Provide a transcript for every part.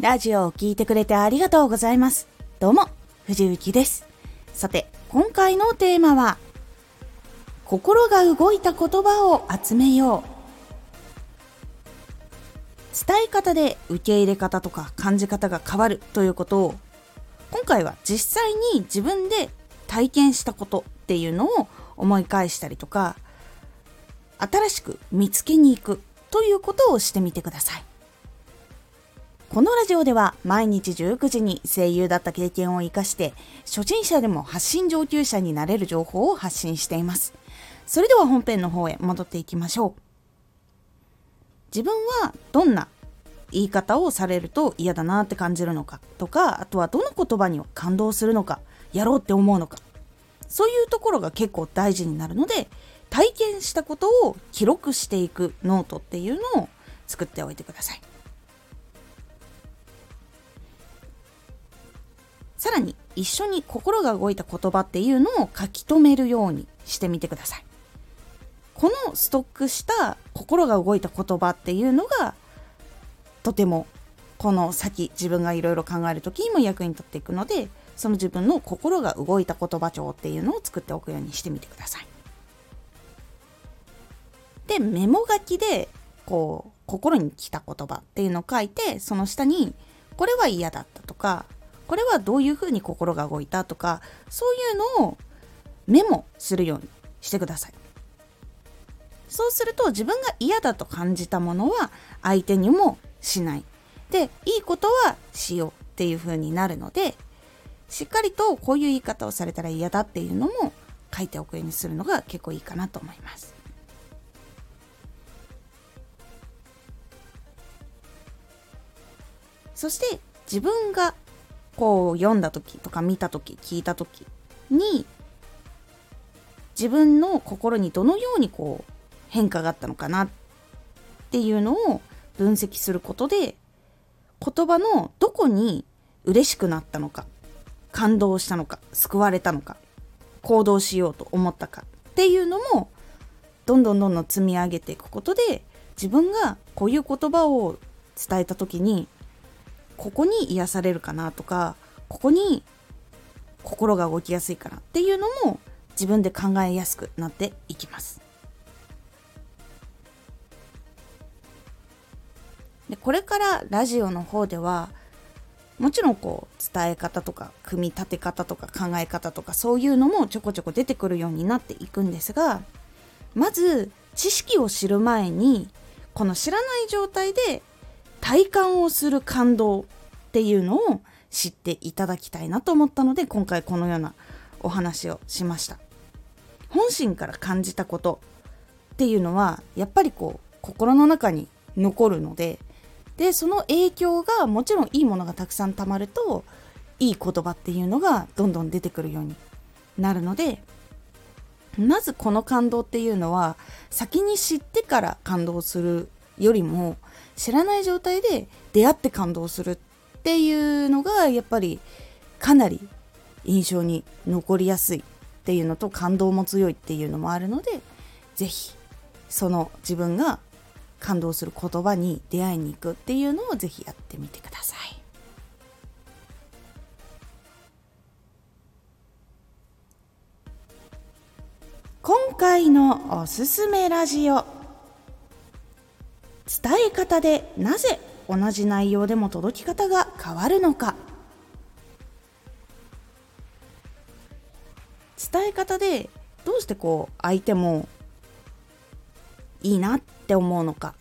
ラジオを聴いてくれてありがとうございます。どうも、藤幸です。さて、今回のテーマは、心が動いた言葉を集めよう。伝え方で受け入れ方とか感じ方が変わるということを今回は実際に自分で体験したことっていうのを思い返したりとか新しく見つけに行くということをしてみてくださいこのラジオでは毎日19時に声優だった経験を生かして初心者でも発信上級者になれる情報を発信しています。それでは本編の方へ戻っていきましょう。自分はどんな言い方をされると嫌だなって感じるのかとかあとはどの言葉に感動するのかやろうって思うのか。そういうところが結構大事になるので体験したことを記録していくノートっていうのを作っておいてください。さらに一緒に心が動いた言葉っていうのを書き留めるようにしてみてくださいこのストックした心が動いた言葉っていうのがとてもこの先自分がいろいろ考える時にも役に立っていくのでその自分の心が動いた言葉帳っていうのを作っておくようにしてみてください。でメモ書きでこう心に来た言葉っていうのを書いてその下にこれは嫌だったとかこれはどういうふうに心が動いたとかそういうのをメモするようにしてください。そうすると自分が嫌だと感じたものは相手にもしない。で、いいことはしようっていう風になるので、しっかりとこういう言い方をされたら嫌だっていうのも書いておくようにするのが結構いいかなと思います。そして自分がこう読んだ時とか見た時聞いた時に自分の心にどのようにこう変化があったのかなっていうのを分析することで言葉のどこに嬉しくなったのか感動したのか救われたのか行動しようと思ったかっていうのもどんどんどんどん積み上げていくことで自分がこういう言葉を伝えた時にここに癒されるかなとかここに心が動きやすいかなっていうのも自分で考えやすくなっていきます。でこれからラジオの方ではもちろんこう伝え方とか組み立て方とか考え方とかそういうのもちょこちょこ出てくるようになっていくんですがまず知識を知る前にこの知らない状態で体感をする感動っていうのを知っていただきたいなと思ったので今回このようなお話をしました。本心から感じたことっていうのはやっぱりこう心の中に残るのででその影響がもちろんいいものがたくさんたまるといい言葉っていうのがどんどん出てくるようになるのでまずこの感動っていうのは先に知ってから感動するよりも知らない状態で出会って感動するっていうのがやっぱりかなり印象に残りやすいっていうのと感動も強いっていうのもあるので是非その自分が感動する言葉に出会いに行くっていうのをぜひやってみてください。今回のおすすめラジオ伝え方でなぜ同じ内容でも届き方が変わるのか。伝え方でどうしてこう相手もいいなって思うのか。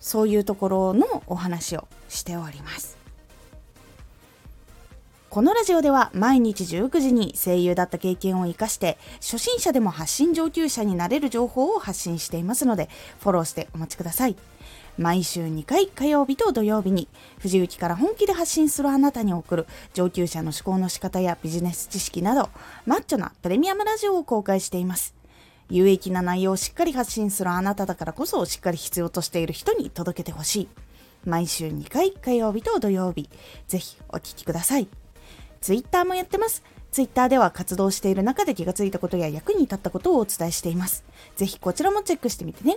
そういうところのお話をしております。このラジオでは毎日19時に声優だった経験を生かして初心者でも発信上級者になれる情報を発信していますのでフォローしてお待ちください。毎週2回火曜日と土曜日に藤雪から本気で発信するあなたに送る上級者の思考の仕方やビジネス知識などマッチョなプレミアムラジオを公開しています有益な内容をしっかり発信するあなただからこそしっかり必要としている人に届けてほしい。毎週2回火曜日と土曜日、ぜひお聴きください。ツイッターもやってます。ツイッターでは活動している中で気がついたことや役に立ったことをお伝えしています。ぜひこちらもチェックしてみてね。